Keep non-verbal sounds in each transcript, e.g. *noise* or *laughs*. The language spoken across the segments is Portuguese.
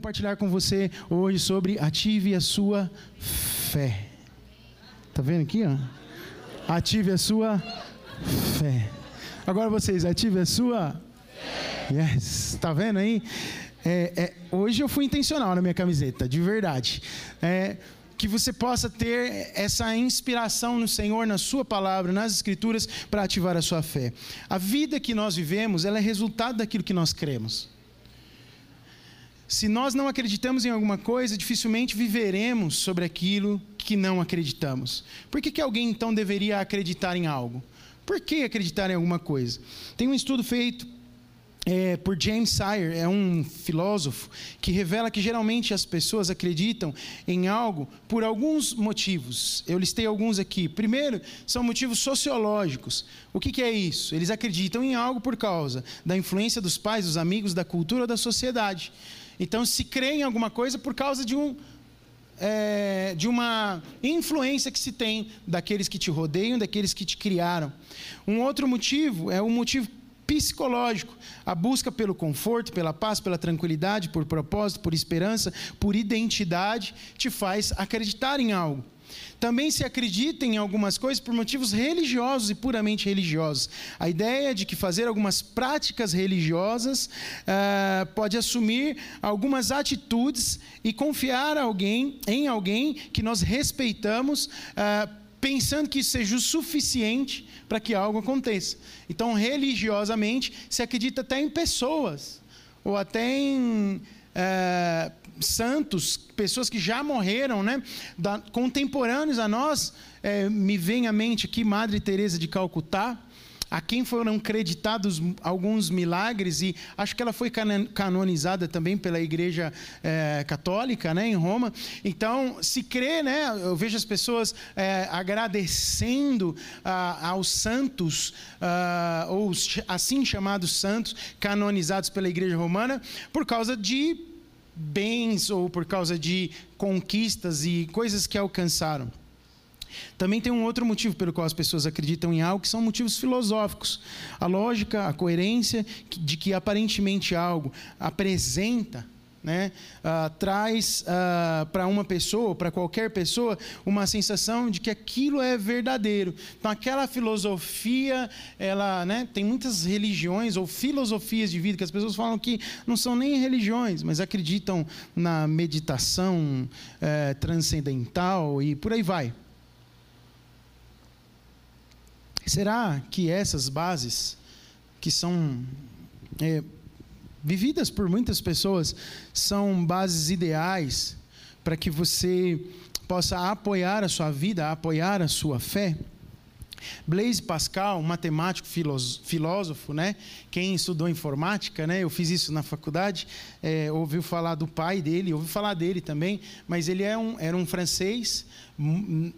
Compartilhar com você hoje sobre ative a sua fé. Tá vendo aqui, ó? Ative a sua fé. Agora vocês, ative a sua fé. Yes, tá vendo aí? É, é, hoje eu fui intencional na minha camiseta, de verdade. É, que você possa ter essa inspiração no Senhor, na Sua palavra, nas Escrituras, para ativar a sua fé. A vida que nós vivemos, ela é resultado daquilo que nós cremos. Se nós não acreditamos em alguma coisa, dificilmente viveremos sobre aquilo que não acreditamos. Por que, que alguém então deveria acreditar em algo? Por que acreditar em alguma coisa? Tem um estudo feito é, por James Sire, é um filósofo, que revela que geralmente as pessoas acreditam em algo por alguns motivos. Eu listei alguns aqui. Primeiro, são motivos sociológicos. O que, que é isso? Eles acreditam em algo por causa da influência dos pais, dos amigos, da cultura ou da sociedade. Então, se crê em alguma coisa por causa de um. É, de uma influência que se tem daqueles que te rodeiam, daqueles que te criaram. Um outro motivo é o motivo psicológico, a busca pelo conforto, pela paz, pela tranquilidade, por propósito, por esperança, por identidade, te faz acreditar em algo. Também se acredita em algumas coisas por motivos religiosos e puramente religiosos. A ideia de que fazer algumas práticas religiosas uh, pode assumir algumas atitudes e confiar alguém, em alguém que nós respeitamos, uh, pensando que isso seja o suficiente para que algo aconteça. Então, religiosamente, se acredita até em pessoas, ou até em. Uh, santos, pessoas que já morreram, né? Da, contemporâneos a nós, é, me vem à mente aqui Madre Teresa de Calcutá, a quem foram creditados alguns milagres e acho que ela foi canonizada também pela Igreja é, Católica, né, em Roma. Então se crê, né? Eu vejo as pessoas é, agradecendo ah, aos santos ah, ou assim chamados santos canonizados pela Igreja Romana por causa de bens ou por causa de conquistas e coisas que alcançaram. Também tem um outro motivo pelo qual as pessoas acreditam em algo, que são motivos filosóficos. A lógica, a coerência de que aparentemente algo apresenta né, uh, traz uh, para uma pessoa, para qualquer pessoa, uma sensação de que aquilo é verdadeiro. Então, aquela filosofia, ela, né, tem muitas religiões ou filosofias de vida que as pessoas falam que não são nem religiões, mas acreditam na meditação eh, transcendental e por aí vai. Será que essas bases, que são é, vividas por muitas pessoas, são bases ideais para que você possa apoiar a sua vida, apoiar a sua fé. Blaise Pascal, um matemático filósofo, né? Quem estudou informática, né? Eu fiz isso na faculdade. É, ouviu falar do pai dele, ouviu falar dele também. Mas ele é um, era um francês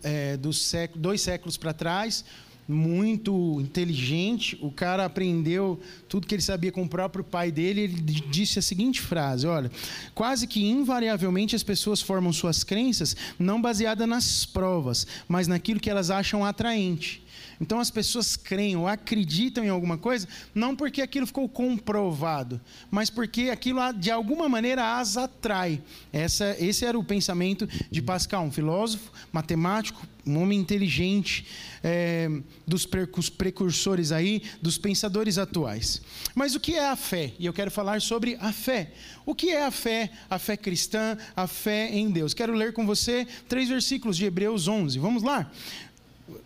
é, dos séculos, dois séculos para trás, muito inteligente, o cara aprendeu tudo que ele sabia com o próprio pai dele. Ele disse a seguinte frase: Olha, quase que invariavelmente as pessoas formam suas crenças não baseadas nas provas, mas naquilo que elas acham atraente. Então as pessoas creem ou acreditam em alguma coisa, não porque aquilo ficou comprovado, mas porque aquilo de alguma maneira as atrai. Essa, esse era o pensamento de Pascal, um filósofo, matemático, um homem inteligente, é, dos precursores aí, dos pensadores atuais. Mas o que é a fé? E eu quero falar sobre a fé. O que é a fé? A fé cristã, a fé em Deus. Quero ler com você três versículos de Hebreus 11. Vamos lá?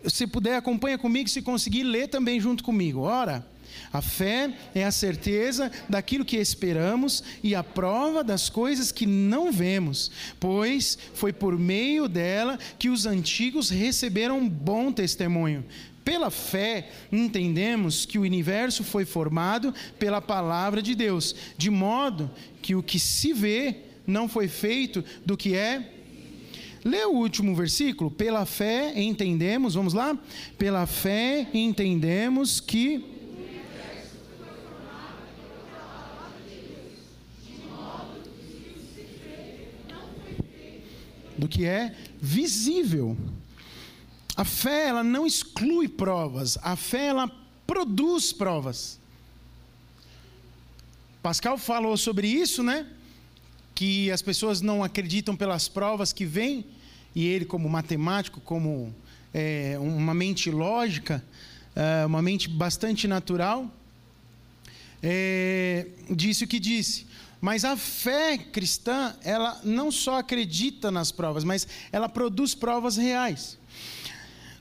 Se puder, acompanha comigo, se conseguir, lê também junto comigo. Ora, a fé é a certeza daquilo que esperamos e a prova das coisas que não vemos, pois foi por meio dela que os antigos receberam bom testemunho. Pela fé, entendemos que o universo foi formado pela palavra de Deus, de modo que o que se vê não foi feito do que é Lê o último versículo. Pela fé entendemos, vamos lá? Pela fé entendemos que. Do que é visível. A fé, ela não exclui provas. A fé, ela produz provas. Pascal falou sobre isso, né? Que as pessoas não acreditam pelas provas que vêm, e ele, como matemático, como é, uma mente lógica, é, uma mente bastante natural, é, disse o que disse. Mas a fé cristã, ela não só acredita nas provas, mas ela produz provas reais.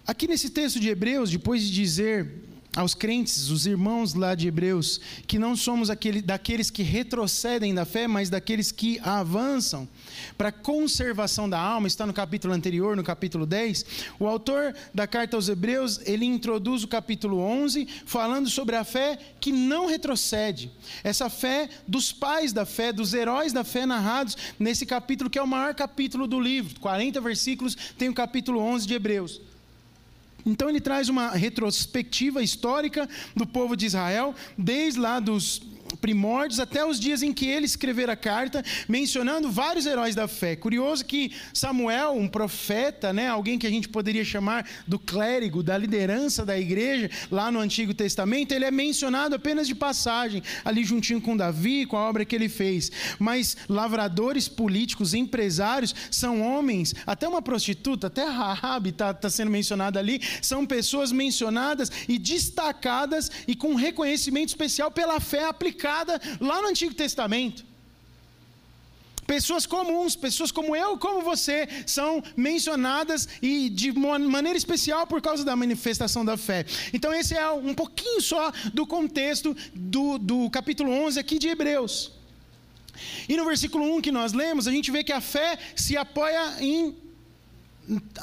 Aqui nesse texto de Hebreus, depois de dizer aos crentes, os irmãos lá de Hebreus, que não somos aquele, daqueles que retrocedem da fé, mas daqueles que avançam para a conservação da alma, está no capítulo anterior, no capítulo 10. O autor da carta aos Hebreus, ele introduz o capítulo 11, falando sobre a fé que não retrocede. Essa fé dos pais da fé, dos heróis da fé narrados nesse capítulo, que é o maior capítulo do livro, 40 versículos, tem o capítulo 11 de Hebreus. Então ele traz uma retrospectiva histórica do povo de Israel, desde lá dos primórdios até os dias em que ele escrever a carta, mencionando vários heróis da fé. Curioso que Samuel, um profeta, né, alguém que a gente poderia chamar do clérigo, da liderança da igreja, lá no Antigo Testamento, ele é mencionado apenas de passagem, ali juntinho com Davi, com a obra que ele fez. Mas lavradores políticos, empresários, são homens, até uma prostituta, até Rahab está tá sendo mencionada ali, são pessoas mencionadas e destacadas e com reconhecimento especial pela fé aplicada lá no Antigo Testamento. Pessoas comuns, pessoas como eu, como você, são mencionadas e de maneira especial por causa da manifestação da fé. Então, esse é um pouquinho só do contexto do, do capítulo 11 aqui de Hebreus. E no versículo 1 que nós lemos, a gente vê que a fé se apoia em,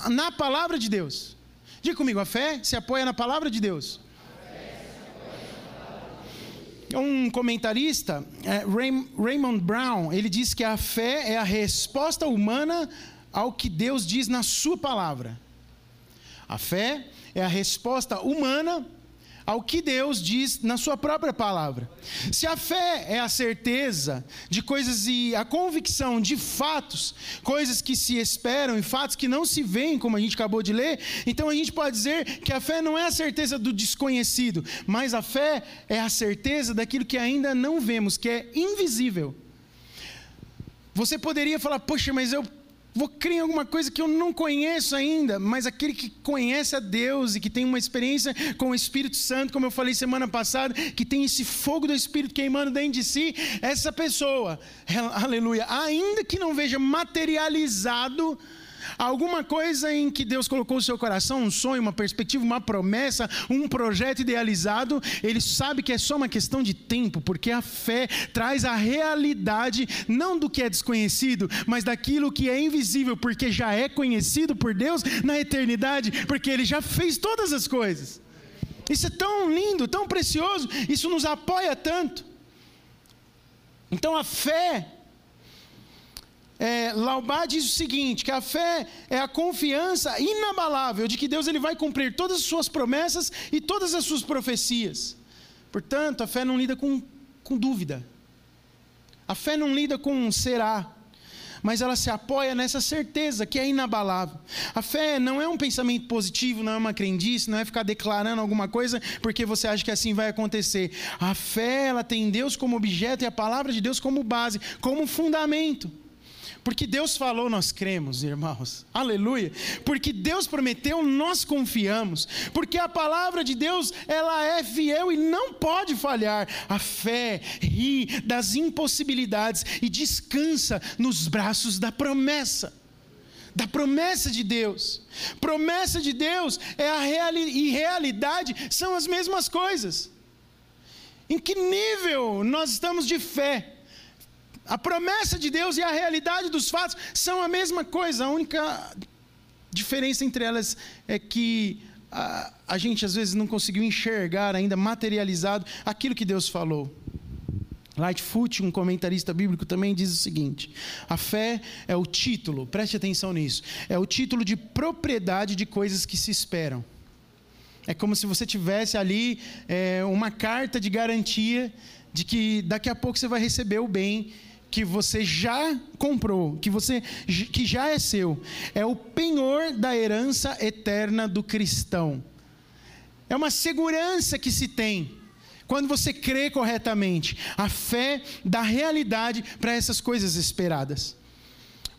na palavra de Deus. Diga comigo, a fé se apoia na palavra de Deus um comentarista, é, Raymond Brown, ele diz que a fé é a resposta humana ao que Deus diz na sua palavra. A fé é a resposta humana ao que Deus diz na Sua própria palavra. Se a fé é a certeza de coisas e a convicção de fatos, coisas que se esperam e fatos que não se veem, como a gente acabou de ler, então a gente pode dizer que a fé não é a certeza do desconhecido, mas a fé é a certeza daquilo que ainda não vemos, que é invisível. Você poderia falar, poxa, mas eu Vou crer em alguma coisa que eu não conheço ainda, mas aquele que conhece a Deus e que tem uma experiência com o Espírito Santo, como eu falei semana passada, que tem esse fogo do Espírito queimando dentro de si, essa pessoa, aleluia, ainda que não veja materializado Alguma coisa em que Deus colocou o seu coração, um sonho, uma perspectiva, uma promessa, um projeto idealizado, ele sabe que é só uma questão de tempo, porque a fé traz a realidade não do que é desconhecido, mas daquilo que é invisível, porque já é conhecido por Deus na eternidade, porque ele já fez todas as coisas. Isso é tão lindo, tão precioso, isso nos apoia tanto. Então a fé é, Laubá diz o seguinte: que a fé é a confiança inabalável de que Deus ele vai cumprir todas as suas promessas e todas as suas profecias. Portanto, a fé não lida com, com dúvida. A fé não lida com será, mas ela se apoia nessa certeza que é inabalável. A fé não é um pensamento positivo, não é uma crendice, não é ficar declarando alguma coisa porque você acha que assim vai acontecer. A fé, ela tem Deus como objeto e a palavra de Deus como base, como fundamento. Porque Deus falou, nós cremos, irmãos. Aleluia. Porque Deus prometeu, nós confiamos. Porque a palavra de Deus, ela é fiel e não pode falhar. A fé ri das impossibilidades e descansa nos braços da promessa. Da promessa de Deus. Promessa de Deus é a reali e realidade são as mesmas coisas. Em que nível nós estamos de fé? A promessa de Deus e a realidade dos fatos são a mesma coisa. A única diferença entre elas é que a, a gente às vezes não conseguiu enxergar ainda materializado aquilo que Deus falou. Lightfoot, um comentarista bíblico, também diz o seguinte: a fé é o título, preste atenção nisso, é o título de propriedade de coisas que se esperam. É como se você tivesse ali é, uma carta de garantia de que daqui a pouco você vai receber o bem que você já comprou, que você que já é seu. É o penhor da herança eterna do cristão. É uma segurança que se tem quando você crê corretamente. A fé dá realidade para essas coisas esperadas.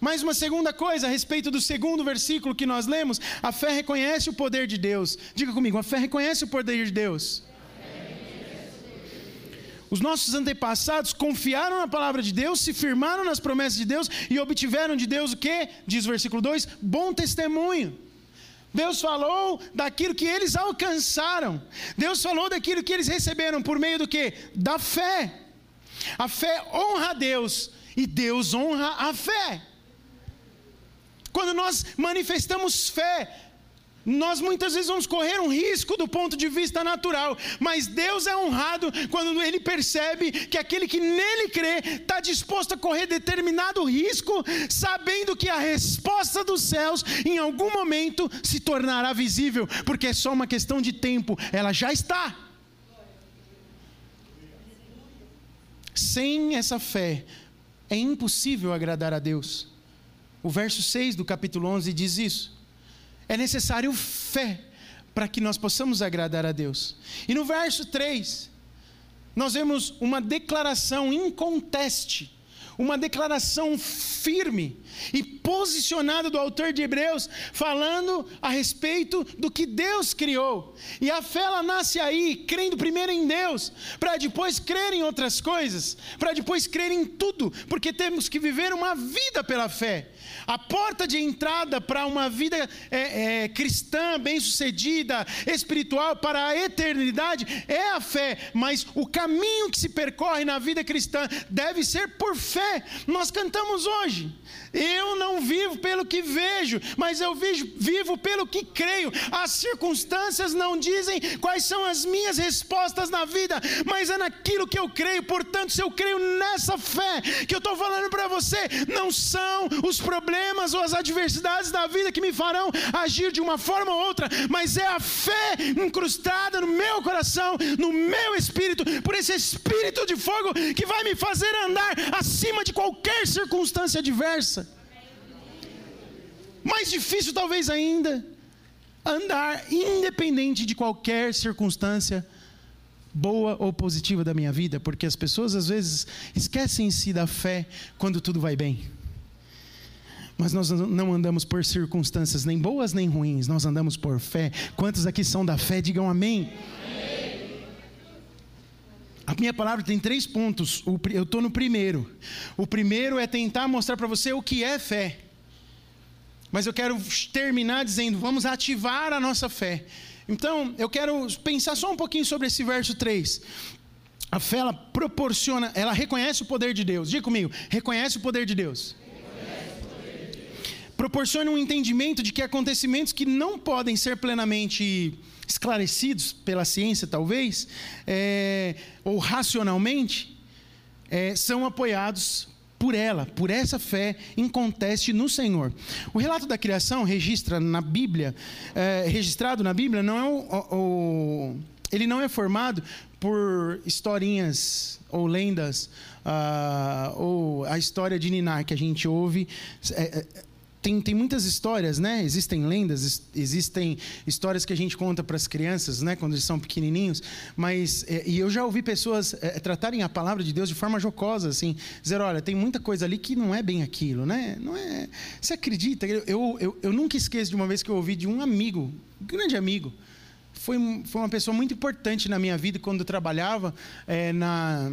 Mais uma segunda coisa a respeito do segundo versículo que nós lemos: a fé reconhece o poder de Deus. Diga comigo, a fé reconhece o poder de Deus. Os nossos antepassados confiaram na palavra de Deus, se firmaram nas promessas de Deus e obtiveram de Deus o que? Diz o versículo 2: bom testemunho. Deus falou daquilo que eles alcançaram. Deus falou daquilo que eles receberam por meio do que? Da fé. A fé honra a Deus e Deus honra a fé. Quando nós manifestamos fé, nós muitas vezes vamos correr um risco do ponto de vista natural, mas Deus é honrado quando Ele percebe que aquele que nele crê está disposto a correr determinado risco, sabendo que a resposta dos céus em algum momento se tornará visível, porque é só uma questão de tempo, ela já está. Sem essa fé, é impossível agradar a Deus. O verso 6 do capítulo 11 diz isso. É necessário fé para que nós possamos agradar a Deus. E no verso 3, nós vemos uma declaração inconteste, uma declaração firme e posicionada do autor de Hebreus, falando a respeito do que Deus criou. E a fé ela nasce aí, crendo primeiro em Deus, para depois crer em outras coisas, para depois crer em tudo, porque temos que viver uma vida pela fé. A porta de entrada para uma vida é, é, cristã, bem-sucedida, espiritual, para a eternidade, é a fé. Mas o caminho que se percorre na vida cristã deve ser por fé. Nós cantamos hoje. Eu não vivo pelo que vejo, mas eu vivo pelo que creio. As circunstâncias não dizem quais são as minhas respostas na vida, mas é naquilo que eu creio. Portanto, se eu creio nessa fé que eu estou falando para você, não são os problemas ou as adversidades da vida que me farão agir de uma forma ou outra, mas é a fé incrustada no meu coração, no meu espírito, por esse espírito de fogo que vai me fazer andar acima de qualquer circunstância adversa. Mais difícil, talvez ainda, andar independente de qualquer circunstância boa ou positiva da minha vida, porque as pessoas às vezes esquecem-se da fé quando tudo vai bem. Mas nós não andamos por circunstâncias nem boas nem ruins, nós andamos por fé. Quantos aqui são da fé, digam amém. amém. A minha palavra tem três pontos, eu estou no primeiro. O primeiro é tentar mostrar para você o que é fé. Mas eu quero terminar dizendo: vamos ativar a nossa fé. Então, eu quero pensar só um pouquinho sobre esse verso 3. A fé, ela proporciona, ela reconhece o poder de Deus. Diga comigo: reconhece o poder de Deus. Proporciona um entendimento de que acontecimentos que não podem ser plenamente esclarecidos pela ciência, talvez, é, ou racionalmente, é, são apoiados por ela, por essa fé inconteste no Senhor. O relato da criação registra na Bíblia, é, registrado na Bíblia, não é o, o, ele não é formado por historinhas ou lendas, uh, ou a história de Ninar que a gente ouve. É, é, tem, tem muitas histórias, né? Existem lendas, existem histórias que a gente conta para as crianças, né? Quando eles são pequenininhos. Mas é, e eu já ouvi pessoas é, tratarem a palavra de Deus de forma jocosa, assim, dizer, olha, tem muita coisa ali que não é bem aquilo, né? Não é. Você acredita? Eu, eu, eu nunca esqueço de uma vez que eu ouvi de um amigo, grande amigo. Foi, foi uma pessoa muito importante na minha vida quando eu trabalhava é, na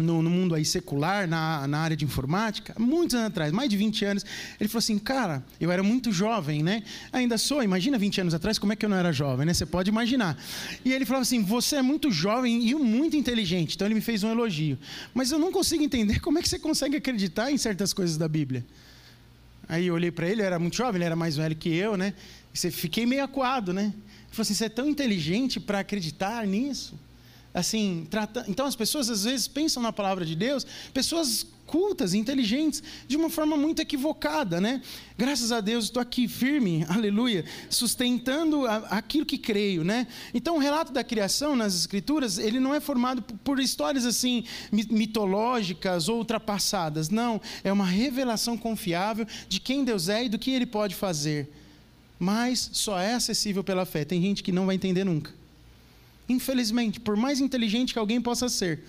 no, no, mundo aí secular, na, na área de informática, muitos anos atrás, mais de 20 anos, ele falou assim, cara, eu era muito jovem, né? Ainda sou, imagina 20 anos atrás, como é que eu não era jovem, né? Você pode imaginar. E ele falava assim, você é muito jovem e muito inteligente. Então ele me fez um elogio. Mas eu não consigo entender como é que você consegue acreditar em certas coisas da Bíblia. Aí eu olhei para ele, eu era muito jovem, ele era mais velho que eu, né? E fiquei meio acuado, né? Ele falou assim: você é tão inteligente para acreditar nisso? Assim, trata... então as pessoas às vezes pensam na palavra de Deus, pessoas cultas, inteligentes, de uma forma muito equivocada, né? Graças a Deus estou aqui firme, *laughs* aleluia, sustentando aquilo que creio, né? Então o relato da criação nas escrituras, ele não é formado por histórias assim mitológicas ou ultrapassadas, não, é uma revelação confiável de quem Deus é e do que ele pode fazer. Mas só é acessível pela fé. Tem gente que não vai entender nunca. Infelizmente, por mais inteligente que alguém possa ser,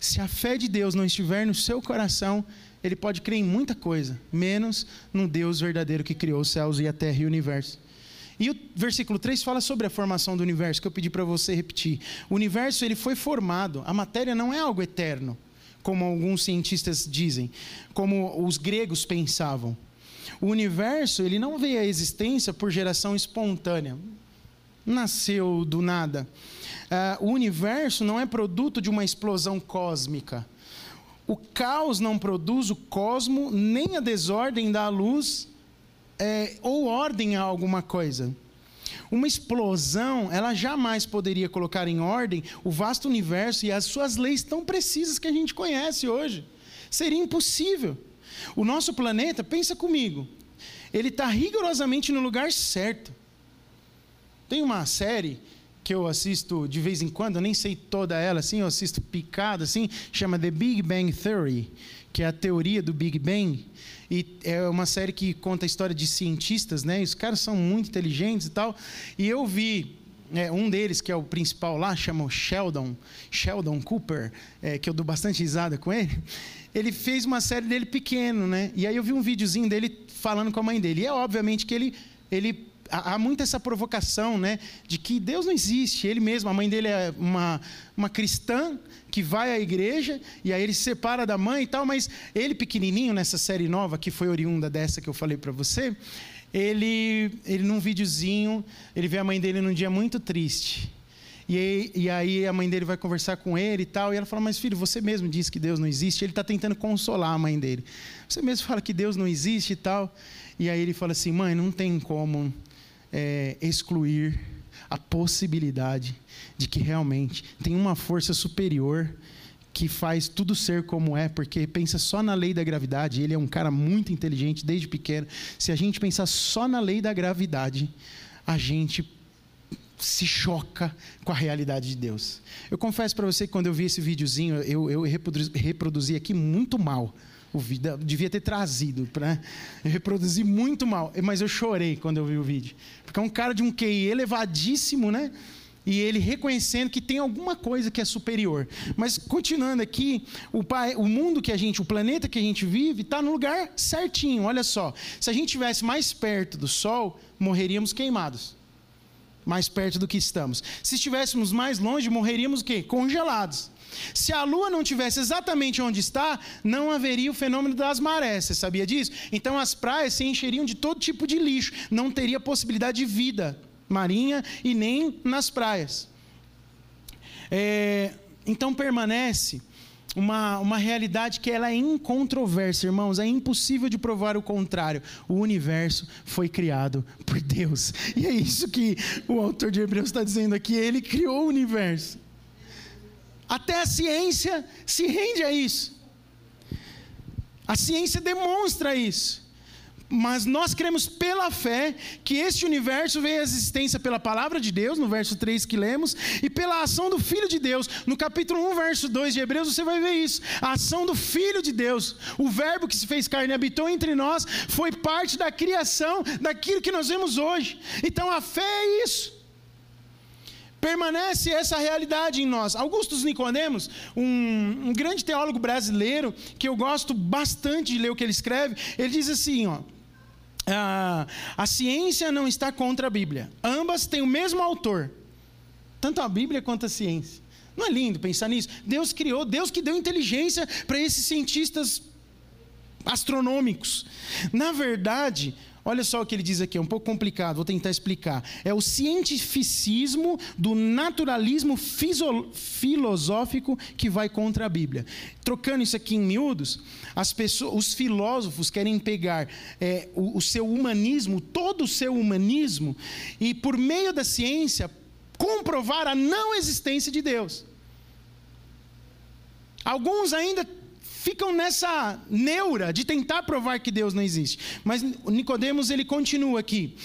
se a fé de Deus não estiver no seu coração, ele pode crer em muita coisa, menos no Deus verdadeiro que criou os céus e a terra e o universo. E o versículo 3 fala sobre a formação do universo, que eu pedi para você repetir. O universo ele foi formado, a matéria não é algo eterno, como alguns cientistas dizem, como os gregos pensavam. O universo ele não veio à existência por geração espontânea, nasceu do nada uh, o universo não é produto de uma explosão cósmica. O caos não produz o cosmo, nem a desordem dá luz é, ou ordem a alguma coisa. Uma explosão, ela jamais poderia colocar em ordem o vasto universo e as suas leis tão precisas que a gente conhece hoje. Seria impossível. O nosso planeta, pensa comigo, ele está rigorosamente no lugar certo. Tem uma série que eu assisto de vez em quando, nem sei toda ela, assim, eu assisto picado, assim, chama The Big Bang Theory, que é a teoria do Big Bang. E é uma série que conta a história de cientistas, né? E os caras são muito inteligentes e tal. E eu vi é, um deles, que é o principal lá, chama Sheldon, Sheldon Cooper, é, que eu dou bastante risada com ele. Ele fez uma série dele pequeno, né? E aí eu vi um videozinho dele falando com a mãe dele. E é obviamente que ele, ele há muito essa provocação, né, de que Deus não existe. Ele mesmo, a mãe dele é uma, uma cristã que vai à igreja e aí ele se separa da mãe e tal, mas ele pequenininho nessa série nova que foi oriunda dessa que eu falei para você, ele, ele num videozinho, ele vê a mãe dele num dia muito triste. E, e aí a mãe dele vai conversar com ele e tal, e ela fala: Mas filho, você mesmo disse que Deus não existe. Ele está tentando consolar a mãe dele. Você mesmo fala que Deus não existe e tal. E aí ele fala assim: Mãe, não tem como é, excluir a possibilidade de que realmente tem uma força superior que faz tudo ser como é, porque pensa só na lei da gravidade. Ele é um cara muito inteligente desde pequeno. Se a gente pensar só na lei da gravidade, a gente se choca com a realidade de Deus. Eu confesso para você que quando eu vi esse videozinho, eu, eu reproduzi, aqui muito mal o vídeo. Devia ter trazido para reproduzir muito mal. Mas eu chorei quando eu vi o vídeo. Porque é um cara de um QI elevadíssimo, né? E ele reconhecendo que tem alguma coisa que é superior. Mas continuando aqui, o, pai, o mundo que a gente, o planeta que a gente vive, está no lugar certinho. Olha só. Se a gente estivesse mais perto do Sol, morreríamos queimados. Mais perto do que estamos. Se estivéssemos mais longe, morreríamos o quê? Congelados. Se a lua não tivesse exatamente onde está, não haveria o fenômeno das marés. Você sabia disso? Então as praias se encheriam de todo tipo de lixo. Não teria possibilidade de vida marinha e nem nas praias. É, então permanece uma, uma realidade que ela é incontroversa, irmãos. É impossível de provar o contrário. O universo foi criado por Deus. E é isso que o autor de Hebreus está dizendo aqui. Ele criou o universo. Até a ciência se rende a isso. A ciência demonstra isso. Mas nós cremos pela fé que este universo veio à existência pela palavra de Deus, no verso 3 que lemos, e pela ação do Filho de Deus. No capítulo 1, verso 2 de Hebreus, você vai ver isso. A ação do Filho de Deus, o Verbo que se fez carne e habitou entre nós, foi parte da criação daquilo que nós vemos hoje. Então a fé é isso permanece essa realidade em nós. Augustus Nicodemos, um, um, grande teólogo brasileiro, que eu gosto bastante de ler o que ele escreve, ele diz assim, ó, a, a ciência não está contra a Bíblia. Ambas têm o mesmo autor, tanto a Bíblia quanto a ciência. Não é lindo pensar nisso? Deus criou, Deus que deu inteligência para esses cientistas astronômicos. Na verdade, Olha só o que ele diz aqui, é um pouco complicado, vou tentar explicar. É o cientificismo do naturalismo filosófico que vai contra a Bíblia. Trocando isso aqui em miúdos, as pessoas, os filósofos querem pegar é, o, o seu humanismo, todo o seu humanismo, e por meio da ciência comprovar a não existência de Deus. Alguns ainda ficam nessa neura de tentar provar que Deus não existe. Mas Nicodemos ele continua aqui.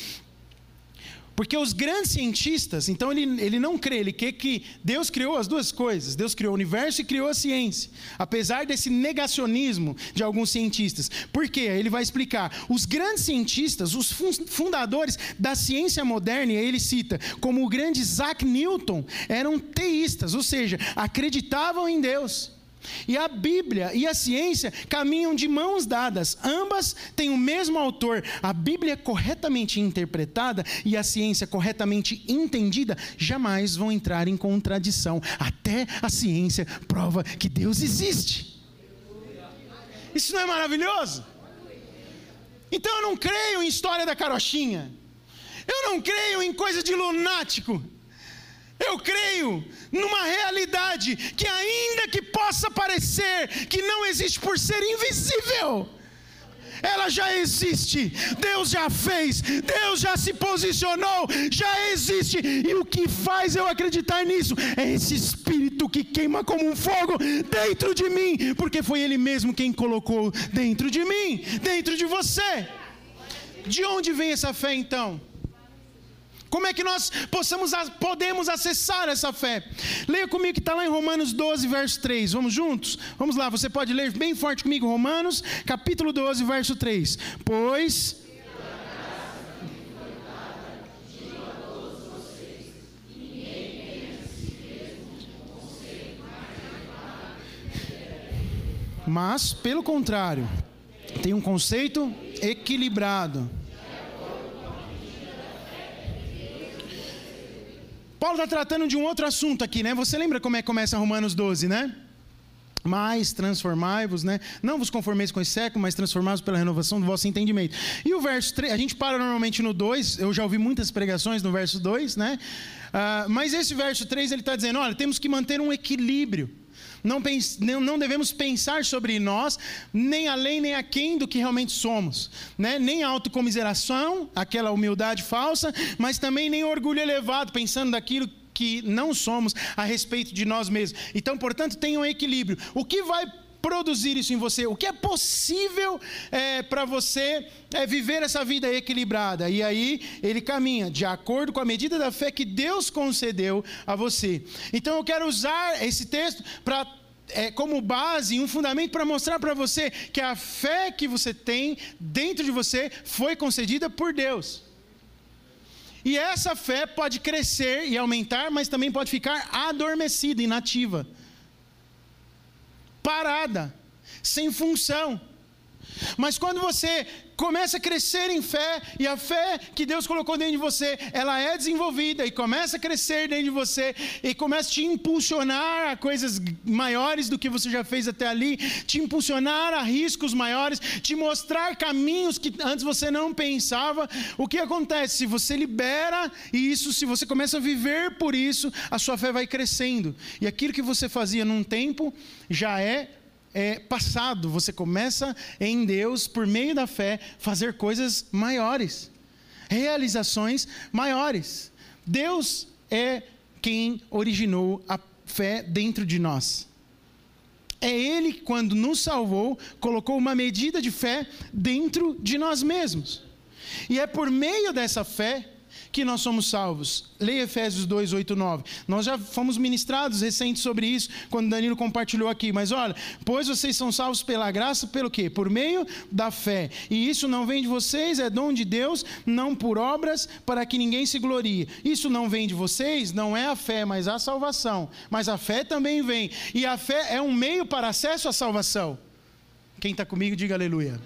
Porque os grandes cientistas, então ele, ele não crê, ele quer que Deus criou as duas coisas. Deus criou o universo e criou a ciência. Apesar desse negacionismo de alguns cientistas. Por quê? Ele vai explicar. Os grandes cientistas, os fundadores da ciência moderna, e ele cita, como o grande Isaac Newton, eram teístas, ou seja, acreditavam em Deus. E a Bíblia e a ciência caminham de mãos dadas, ambas têm o mesmo autor. A Bíblia corretamente interpretada e a ciência corretamente entendida jamais vão entrar em contradição. Até a ciência prova que Deus existe. Isso não é maravilhoso? Então eu não creio em história da carochinha. Eu não creio em coisa de lunático. Eu creio numa realidade que, ainda que possa parecer que não existe por ser invisível, ela já existe, Deus já fez, Deus já se posicionou, já existe, e o que faz eu acreditar nisso é esse Espírito que queima como um fogo dentro de mim, porque foi Ele mesmo quem colocou dentro de mim, dentro de você. De onde vem essa fé então? Como é que nós possamos, podemos acessar essa fé? Leia comigo que está lá em Romanos 12, verso 3. Vamos juntos? Vamos lá, você pode ler bem forte comigo, Romanos, capítulo 12, verso 3. Pois. Mas, pelo contrário, tem um conceito equilibrado Paulo está tratando de um outro assunto aqui, né? Você lembra como é que começa Romanos 12, né? mais transformai-vos, né? Não vos conformeis com esse século, mas transformai-vos pela renovação do vosso entendimento. E o verso 3, a gente para normalmente no 2, eu já ouvi muitas pregações no verso 2, né? Uh, mas esse verso 3 ele está dizendo: olha, temos que manter um equilíbrio. Não, não, devemos pensar sobre nós, nem além nem aquém do que realmente somos. Né? Nem autocomiseração, aquela humildade falsa, mas também nem orgulho elevado, pensando daquilo que não somos a respeito de nós mesmos. Então, portanto, tenha um equilíbrio. O que vai produzir isso em você? O que é possível é, para você é, viver essa vida equilibrada? E aí ele caminha de acordo com a medida da fé que Deus concedeu a você. Então eu quero usar esse texto para é, como base, um fundamento para mostrar para você que a fé que você tem dentro de você foi concedida por Deus. E essa fé pode crescer e aumentar, mas também pode ficar adormecida, inativa parada, sem função. Mas quando você começa a crescer em fé, e a fé que Deus colocou dentro de você, ela é desenvolvida e começa a crescer dentro de você, e começa a te impulsionar a coisas maiores do que você já fez até ali, te impulsionar a riscos maiores, te mostrar caminhos que antes você não pensava. O que acontece? Se você libera isso, se você começa a viver por isso, a sua fé vai crescendo, e aquilo que você fazia num tempo já é é, passado, você começa em Deus, por meio da fé, fazer coisas maiores, realizações maiores. Deus é quem originou a fé dentro de nós. É Ele, quando nos salvou, colocou uma medida de fé dentro de nós mesmos. E é por meio dessa fé que nós somos salvos. Leia Efésios 2, 8, 9. Nós já fomos ministrados recentes sobre isso, quando Danilo compartilhou aqui. Mas olha, pois vocês são salvos pela graça, pelo quê? Por meio da fé. E isso não vem de vocês, é dom de Deus, não por obras, para que ninguém se glorie. Isso não vem de vocês, não é a fé, mas a salvação. Mas a fé também vem. E a fé é um meio para acesso à salvação. Quem está comigo, diga aleluia.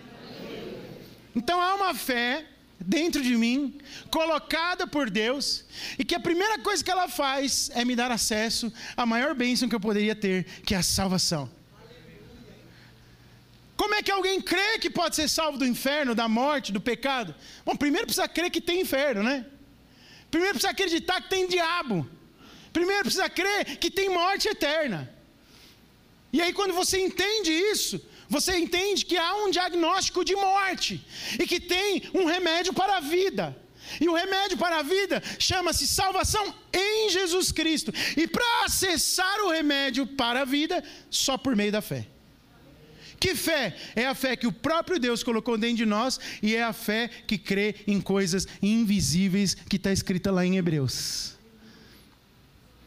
Então há uma fé dentro de mim, colocada por Deus, e que a primeira coisa que ela faz é me dar acesso à maior bênção que eu poderia ter, que é a salvação. Como é que alguém crê que pode ser salvo do inferno, da morte, do pecado? Bom, primeiro precisa crer que tem inferno, né? Primeiro precisa acreditar que tem diabo. Primeiro precisa crer que tem morte eterna. E aí, quando você entende isso, você entende que há um diagnóstico de morte e que tem um remédio para a vida. E o remédio para a vida chama-se salvação em Jesus Cristo. E para acessar o remédio para a vida, só por meio da fé. Que fé? É a fé que o próprio Deus colocou dentro de nós e é a fé que crê em coisas invisíveis que está escrita lá em Hebreus.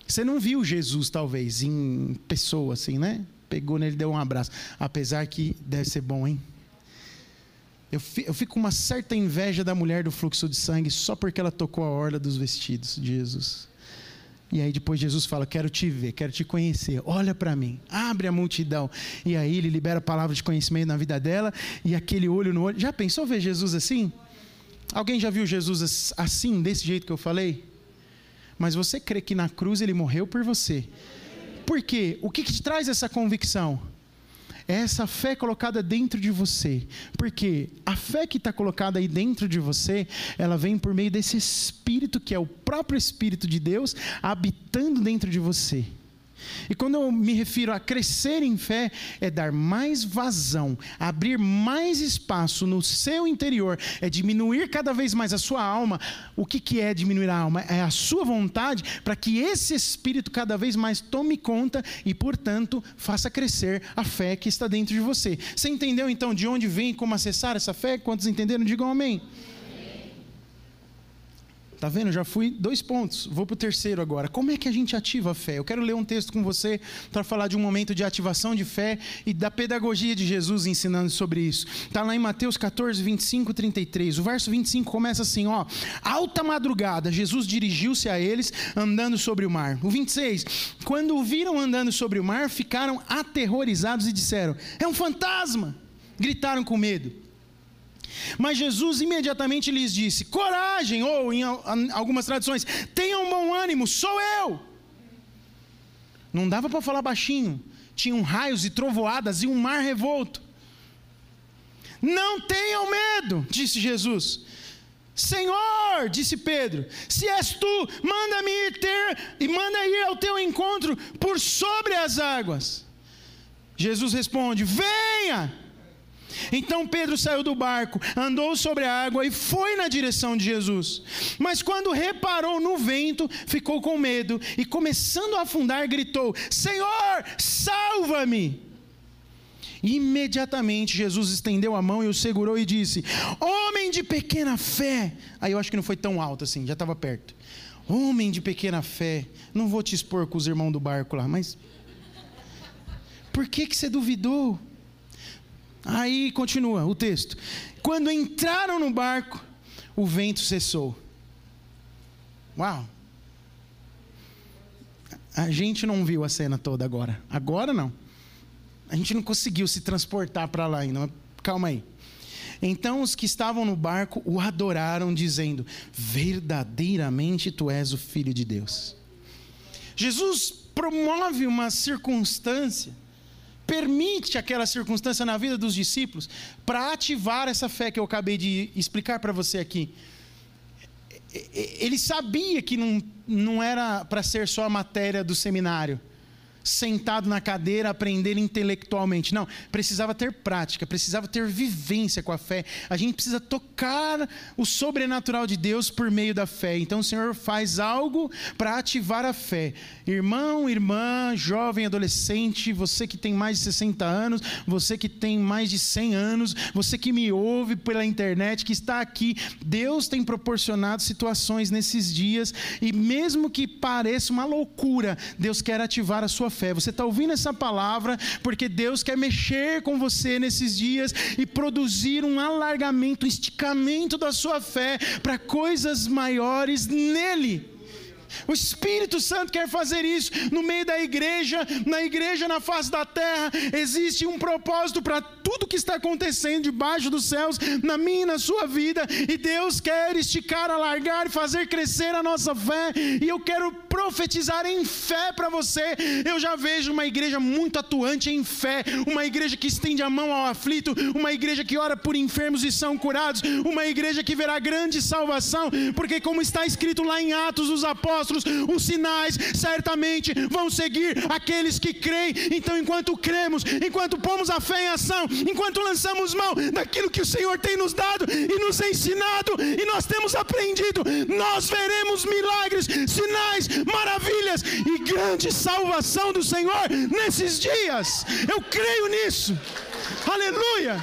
Você não viu Jesus, talvez, em pessoa assim, né? Pegou nele deu um abraço. Apesar que deve ser bom, hein? Eu fico com uma certa inveja da mulher do fluxo de sangue só porque ela tocou a orla dos vestidos de Jesus. E aí depois Jesus fala: Quero te ver, quero te conhecer. Olha para mim, abre a multidão. E aí ele libera a palavra de conhecimento na vida dela e aquele olho no olho. Já pensou ver Jesus assim? Alguém já viu Jesus assim, desse jeito que eu falei? Mas você crê que na cruz ele morreu por você? Por quê? O que, que te traz essa convicção? é essa fé colocada dentro de você. Porque a fé que está colocada aí dentro de você, ela vem por meio desse Espírito, que é o próprio Espírito de Deus, habitando dentro de você. E quando eu me refiro a crescer em fé, é dar mais vazão, abrir mais espaço no seu interior, é diminuir cada vez mais a sua alma. O que, que é diminuir a alma? É a sua vontade para que esse Espírito cada vez mais tome conta e, portanto, faça crescer a fé que está dentro de você. Você entendeu então de onde vem e como acessar essa fé? Quantos entenderam? Digam amém. Tá vendo? Já fui dois pontos. Vou para o terceiro agora. Como é que a gente ativa a fé? Eu quero ler um texto com você para falar de um momento de ativação de fé e da pedagogia de Jesus ensinando sobre isso. Está lá em Mateus 14, 25 e 33. O verso 25 começa assim: ó. Alta madrugada, Jesus dirigiu-se a eles andando sobre o mar. O 26. Quando o viram andando sobre o mar, ficaram aterrorizados e disseram: É um fantasma! Gritaram com medo. Mas Jesus imediatamente lhes disse: coragem, ou em algumas tradições, tenham bom ânimo, sou eu. Não dava para falar baixinho, tinham raios e trovoadas e um mar revolto. Não tenham medo, disse Jesus. Senhor, disse Pedro, se és tu, manda-me ir ter e manda ir ao teu encontro por sobre as águas. Jesus responde: Venha. Então Pedro saiu do barco, andou sobre a água e foi na direção de Jesus. Mas quando reparou no vento, ficou com medo e, começando a afundar, gritou: Senhor, salva-me! Imediatamente Jesus estendeu a mão e o segurou e disse: Homem de pequena fé. Aí eu acho que não foi tão alto assim, já estava perto. Homem de pequena fé. Não vou te expor com os irmãos do barco lá, mas. Por que, que você duvidou? Aí continua o texto. Quando entraram no barco, o vento cessou. Uau! A gente não viu a cena toda agora. Agora não. A gente não conseguiu se transportar para lá ainda. Calma aí. Então os que estavam no barco o adoraram, dizendo: Verdadeiramente tu és o Filho de Deus. Jesus promove uma circunstância permite aquela circunstância na vida dos discípulos para ativar essa fé que eu acabei de explicar para você aqui. Ele sabia que não, não era para ser só a matéria do seminário sentado na cadeira aprender intelectualmente. Não, precisava ter prática, precisava ter vivência com a fé. A gente precisa tocar o sobrenatural de Deus por meio da fé. Então o Senhor faz algo para ativar a fé. Irmão, irmã, jovem, adolescente, você que tem mais de 60 anos, você que tem mais de 100 anos, você que me ouve pela internet, que está aqui, Deus tem proporcionado situações nesses dias e mesmo que pareça uma loucura, Deus quer ativar a sua fé. Você está ouvindo essa palavra porque Deus quer mexer com você nesses dias e produzir um alargamento, um esticamento da sua fé para coisas maiores nele. O Espírito Santo quer fazer isso no meio da igreja, na igreja na face da terra. Existe um propósito para tudo que está acontecendo debaixo dos céus, na minha e na sua vida. E Deus quer esticar, alargar e fazer crescer a nossa fé. E eu quero profetizar em fé para você. Eu já vejo uma igreja muito atuante em fé, uma igreja que estende a mão ao aflito, uma igreja que ora por enfermos e são curados, uma igreja que verá grande salvação, porque, como está escrito lá em Atos dos Apóstolos, apóstolos, os sinais certamente vão seguir aqueles que creem. Então, enquanto cremos, enquanto pomos a fé em ação, enquanto lançamos mão daquilo que o Senhor tem nos dado e nos ensinado, e nós temos aprendido, nós veremos milagres, sinais, maravilhas e grande salvação do Senhor nesses dias. Eu creio nisso. Aleluia.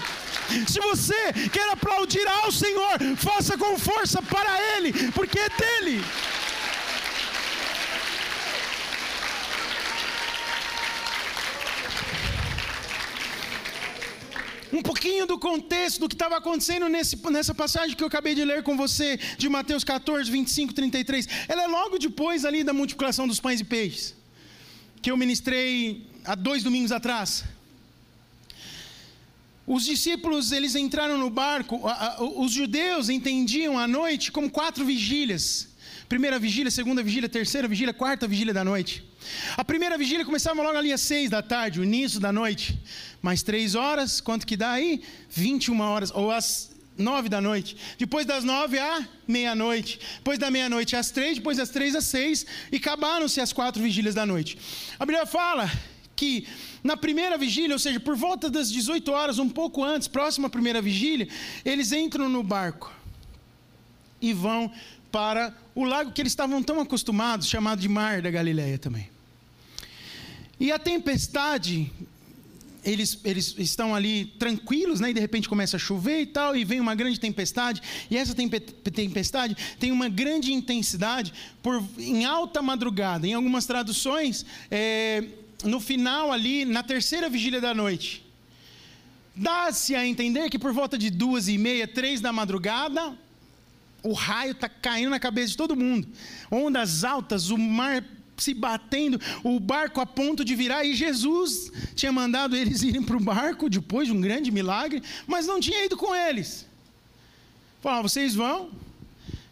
Se você quer aplaudir ao Senhor, faça com força para Ele, porque é dele. Um pouquinho do contexto do que estava acontecendo nesse, nessa passagem que eu acabei de ler com você, de Mateus 14, 25, 33. Ela é logo depois ali da multiplicação dos pães e peixes, que eu ministrei há dois domingos atrás. Os discípulos, eles entraram no barco, os judeus entendiam a noite como quatro vigílias. Primeira vigília, segunda vigília, terceira vigília, quarta vigília da noite. A primeira vigília começava logo ali às seis da tarde, o início da noite. Mais três horas, quanto que dá aí? 21 horas, ou às nove da noite. Depois das nove à meia-noite. Depois da meia-noite às três, depois das três às seis. E acabaram-se as quatro vigílias da noite. A Bíblia fala que na primeira vigília, ou seja, por volta das 18 horas, um pouco antes, próximo à primeira vigília, eles entram no barco e vão para o lago que eles estavam tão acostumados, chamado de Mar da Galileia também. E a tempestade, eles, eles estão ali tranquilos, né? E de repente começa a chover e tal, e vem uma grande tempestade. E essa tempestade tem uma grande intensidade por, em alta madrugada. Em algumas traduções, é, no final ali, na terceira vigília da noite. Dá-se a entender que por volta de duas e meia, três da madrugada, o raio está caindo na cabeça de todo mundo. Ondas altas, o mar se batendo, o barco a ponto de virar, e Jesus tinha mandado eles irem para o barco depois de um grande milagre, mas não tinha ido com eles. Falou: ah, vocês vão,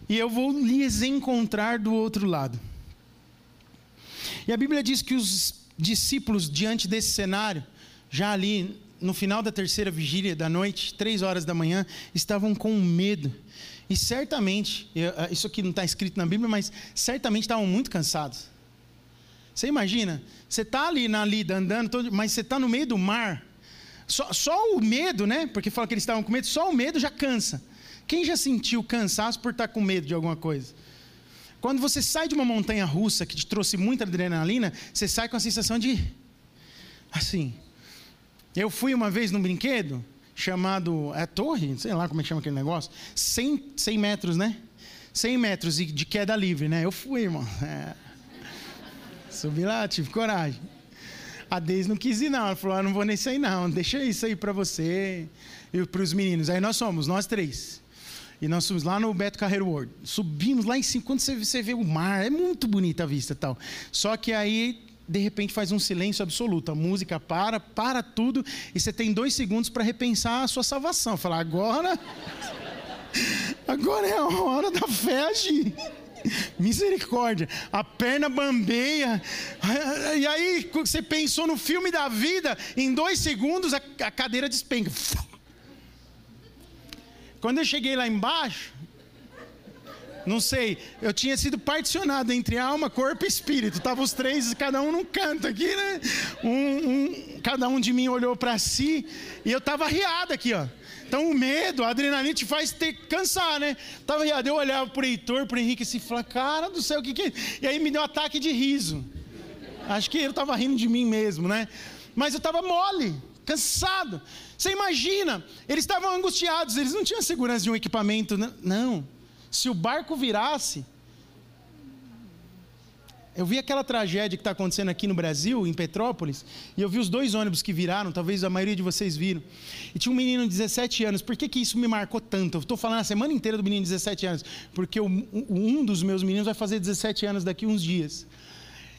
e eu vou lhes encontrar do outro lado. E a Bíblia diz que os discípulos, diante desse cenário, já ali no final da terceira vigília da noite, três horas da manhã, estavam com medo e certamente, ah, isso aqui não está escrito na Bíblia, mas certamente estavam muito cansados. Você imagina, você está ali na lida andando, mas você está no meio do mar. Só, só, o medo, né? Porque fala que eles estavam com medo, só o medo já cansa. Quem já sentiu cansaço por estar com medo de alguma coisa? Quando você sai de uma montanha russa que te trouxe muita adrenalina, você sai com a sensação de. Assim. Eu fui uma vez num brinquedo, chamado. É torre? Sei lá como é que chama aquele negócio. 100, 100 metros, né? 100 metros de queda livre, né? Eu fui, irmão. É. Subi lá, tive coragem. A Deise não quis ir, não. Ela falou: ah, não vou nesse aí, não. Deixa isso aí para você e para os meninos. Aí nós somos, nós três. E nós fomos lá no Beto Carreiro World. Subimos lá em cima. Quando você, você vê o mar, é muito bonita a vista tal. Só que aí de repente faz um silêncio absoluto. A música para, para tudo, e você tem dois segundos para repensar a sua salvação. Falar, agora. Agora é a hora da fé agir. Misericórdia, a perna bambeia. E aí, você pensou no filme da vida, em dois segundos a, cadeira despenca. Quando eu cheguei lá embaixo, não sei, eu tinha sido particionado entre alma, corpo e espírito. Estavam os três, cada um num canto aqui, né? Um, um cada um de mim olhou para si e eu estava riado aqui, ó. Então o medo, a adrenalina te faz ter, cansar, né? Tava riado. Eu olhava pro Heitor, pro Henrique assim, falava, cara do céu, o que que é? E aí me deu um ataque de riso. Acho que ele estava rindo de mim mesmo, né? Mas eu estava mole, cansado. Você imagina, eles estavam angustiados, eles não tinham segurança de um equipamento, né? não. Se o barco virasse, eu vi aquela tragédia que está acontecendo aqui no Brasil, em Petrópolis, e eu vi os dois ônibus que viraram, talvez a maioria de vocês viram. E tinha um menino de 17 anos. Por que, que isso me marcou tanto? Eu estou falando a semana inteira do menino de 17 anos, porque um dos meus meninos vai fazer 17 anos daqui uns dias.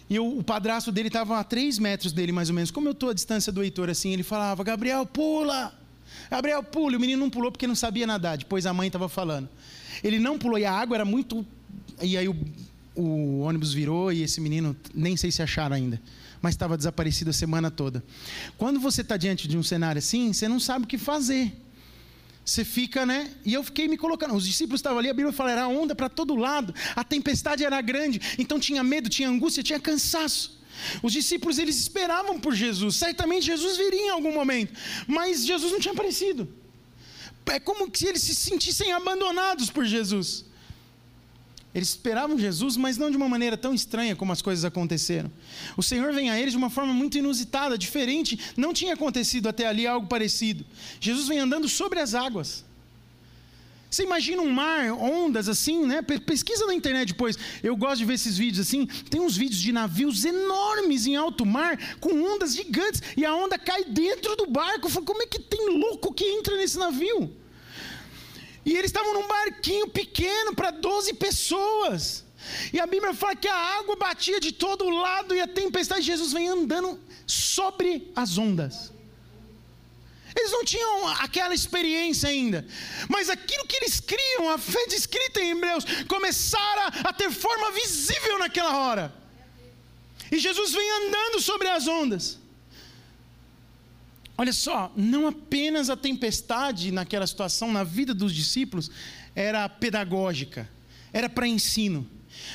E eu, o padrasto dele estava a 3 metros dele, mais ou menos. Como eu estou à distância do Heitor, assim, ele falava: Gabriel, pula! Gabriel, pula! E o menino não pulou porque não sabia nadar, depois a mãe estava falando. Ele não pulou e a água era muito. E aí o o ônibus virou e esse menino, nem sei se acharam ainda, mas estava desaparecido a semana toda. Quando você está diante de um cenário assim, você não sabe o que fazer. Você fica, né? E eu fiquei me colocando. Os discípulos estavam ali, a Bíblia fala, era onda para todo lado, a tempestade era grande, então tinha medo, tinha angústia, tinha cansaço. Os discípulos eles esperavam por Jesus, certamente Jesus viria em algum momento, mas Jesus não tinha aparecido. É como se eles se sentissem abandonados por Jesus. Eles esperavam Jesus, mas não de uma maneira tão estranha como as coisas aconteceram. O Senhor vem a eles de uma forma muito inusitada, diferente, não tinha acontecido até ali algo parecido. Jesus vem andando sobre as águas. Você imagina um mar, ondas assim, né? Pesquisa na internet depois. Eu gosto de ver esses vídeos assim. Tem uns vídeos de navios enormes em alto mar, com ondas gigantes, e a onda cai dentro do barco. Eu falo, como é que tem louco que entra nesse navio? E eles estavam num barquinho pequeno para 12 pessoas. E a Bíblia fala que a água batia de todo lado e a tempestade de Jesus vem andando sobre as ondas. Eles não tinham aquela experiência ainda, mas aquilo que eles criam, a fé descrita em Hebreus, começara a ter forma visível naquela hora. E Jesus vem andando sobre as ondas. Olha só, não apenas a tempestade naquela situação, na vida dos discípulos, era pedagógica, era para ensino,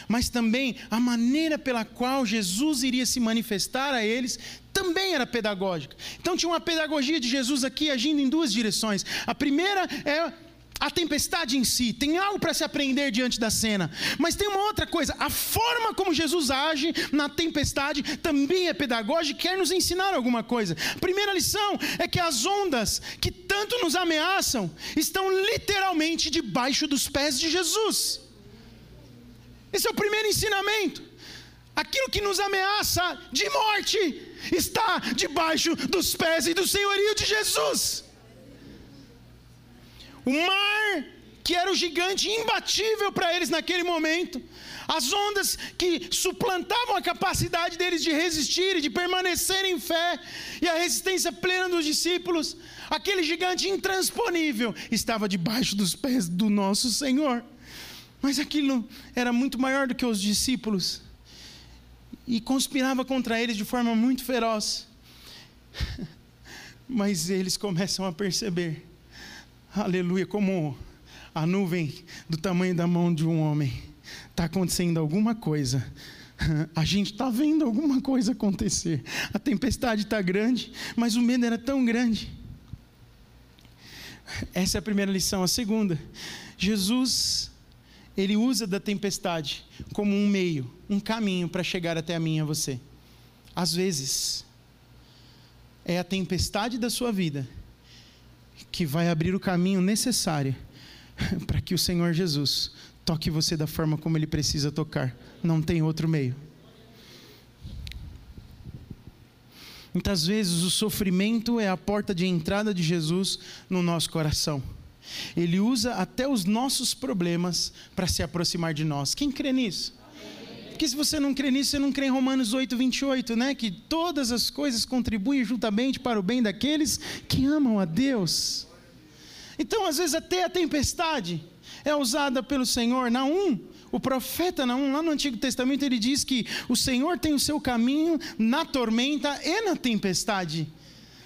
mas também a maneira pela qual Jesus iria se manifestar a eles também era pedagógica. Então tinha uma pedagogia de Jesus aqui agindo em duas direções. A primeira é a tempestade em si, tem algo para se aprender diante da cena, mas tem uma outra coisa: a forma como Jesus age na tempestade também é pedagógica e quer nos ensinar alguma coisa. A primeira lição é que as ondas que tanto nos ameaçam estão literalmente debaixo dos pés de Jesus. Esse é o primeiro ensinamento. Aquilo que nos ameaça de morte está debaixo dos pés e do senhorio de Jesus. O mar, que era o gigante imbatível para eles naquele momento, as ondas que suplantavam a capacidade deles de resistir e de permanecer em fé, e a resistência plena dos discípulos, aquele gigante intransponível estava debaixo dos pés do nosso Senhor. Mas aquilo era muito maior do que os discípulos e conspirava contra eles de forma muito feroz. *laughs* Mas eles começam a perceber aleluia, como a nuvem do tamanho da mão de um homem. Está acontecendo alguma coisa. *laughs* A gente está vendo alguma coisa acontecer. A tempestade está grande, mas o medo era tão grande. Essa é a primeira lição. A segunda, Jesus, ele usa da tempestade como um meio, um caminho para chegar até a mim e a você. Às vezes, é a tempestade da sua vida que vai abrir o caminho necessário *laughs* para que o Senhor Jesus toque você da forma como ele precisa tocar. Não tem outro meio. Muitas vezes o sofrimento é a porta de entrada de Jesus no nosso coração. Ele usa até os nossos problemas para se aproximar de nós. Quem crê nisso? Porque se você não crê nisso, você não crê em Romanos 8, 28, né? Que todas as coisas contribuem juntamente para o bem daqueles que amam a Deus. Então, às vezes, até a tempestade é usada pelo Senhor. Naum, o profeta Naum, lá no Antigo Testamento, ele diz que o Senhor tem o seu caminho na tormenta e na tempestade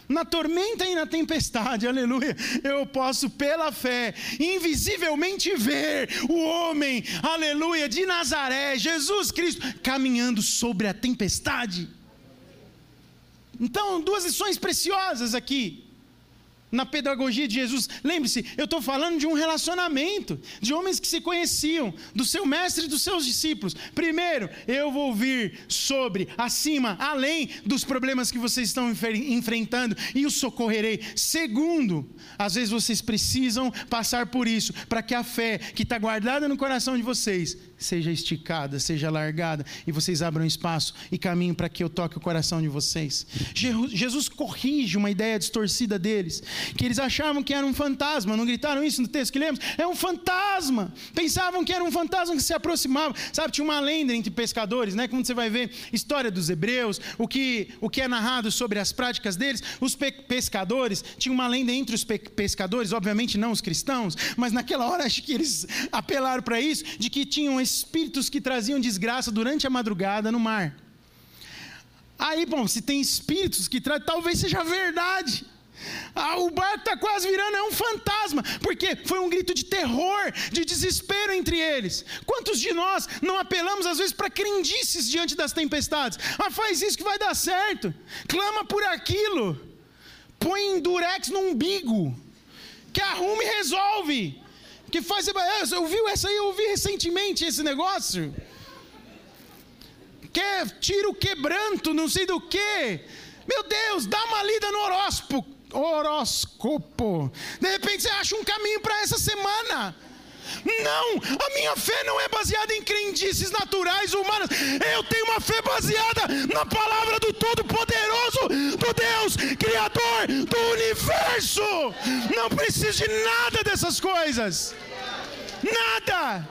na tormenta e na tempestade, aleluia, eu posso pela fé, invisivelmente ver o homem, aleluia, de Nazaré, Jesus Cristo, caminhando sobre a tempestade. Então, duas lições preciosas aqui na pedagogia de Jesus. Lembre-se, eu estou falando de um relacionamento, de homens que se conheciam, do seu mestre e dos seus discípulos. Primeiro, eu vou ouvir sobre, acima, além dos problemas que vocês estão enfrentando e os socorrerei. Segundo, às vezes vocês precisam passar por isso, para que a fé que está guardada no coração de vocês seja esticada, seja largada, e vocês abram espaço e caminho para que eu toque o coração de vocês. Jesus corrige uma ideia distorcida deles, que eles achavam que era um fantasma, não gritaram isso no texto que lemos? É um fantasma. Pensavam que era um fantasma que se aproximava. Sabe, tinha uma lenda entre pescadores, né? Quando você vai ver história dos hebreus, o que, o que é narrado sobre as práticas deles, os pe pescadores, tinha uma lenda entre os pe pescadores, obviamente não os cristãos, mas naquela hora acho que eles *laughs* apelaram para isso, de que tinham espíritos que traziam desgraça durante a madrugada no mar. Aí, bom, se tem espíritos que trazem, talvez seja verdade. Ah, o barco está quase virando, é um fantasma, porque foi um grito de terror, de desespero entre eles. Quantos de nós não apelamos às vezes para crendices diante das tempestades? Ah, faz isso que vai dar certo, clama por aquilo, põe durex no umbigo, que arruma e resolve que faz. Você ouviu essa aí? Eu ouvi recentemente esse negócio. Quer tira o quebranto, não sei do que. Meu Deus, dá uma lida no horóscopo. Horóscopo. De repente você acha um caminho para essa semana. Não, a minha fé não é baseada em crendices naturais humanas. Eu tenho uma fé baseada na palavra do Todo-Poderoso, do Deus Criador do universo. Não preciso de nada dessas coisas. Nada.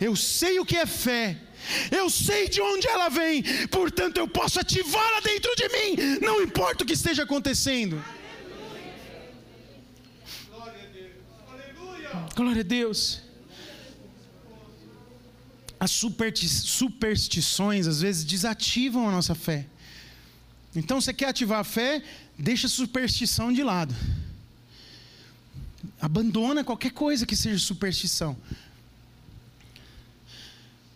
Eu sei o que é fé. Eu sei de onde ela vem, portanto eu posso ativá-la dentro de mim, não importa o que esteja acontecendo. Glória a Deus. As superstições às vezes desativam a nossa fé. Então você quer ativar a fé, deixa a superstição de lado. Abandona qualquer coisa que seja superstição.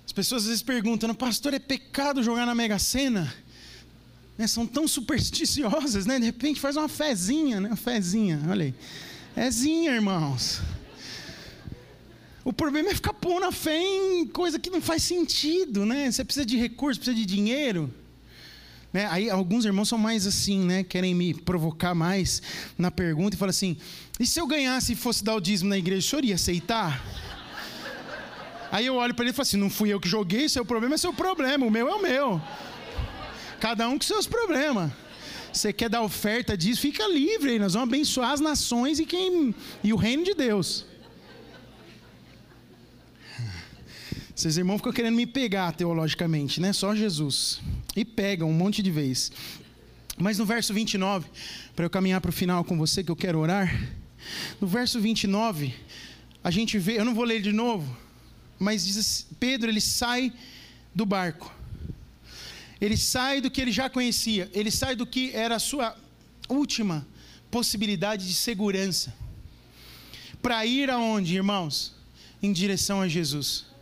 As pessoas às vezes perguntam, pastor, é pecado jogar na Mega Sena? Né, são tão supersticiosas, né? De repente faz uma fezinha, né? Uma fezinha, olha aí. Fezinha, irmãos. O problema é ficar pondo a fé em coisa que não faz sentido, né? Você precisa de recurso, precisa de dinheiro. Né? Aí alguns irmãos são mais assim, né? Querem me provocar mais na pergunta e falam assim: e se eu ganhasse e fosse dar o dízimo na igreja, o senhor ia aceitar? Aí eu olho para ele e falo assim: não fui eu que joguei, seu problema é seu problema, o meu é o meu. Cada um com seus problemas. Você quer dar oferta disso, fica livre, nós vamos abençoar as nações e, quem, e o reino de Deus. Esses irmãos ficam querendo me pegar teologicamente, né? Só Jesus. E pegam um monte de vezes. Mas no verso 29, para eu caminhar para o final com você, que eu quero orar. No verso 29, a gente vê, eu não vou ler de novo, mas diz assim, Pedro, ele sai do barco. Ele sai do que ele já conhecia, ele sai do que era a sua última possibilidade de segurança. Para ir aonde, irmãos? Em direção a Jesus.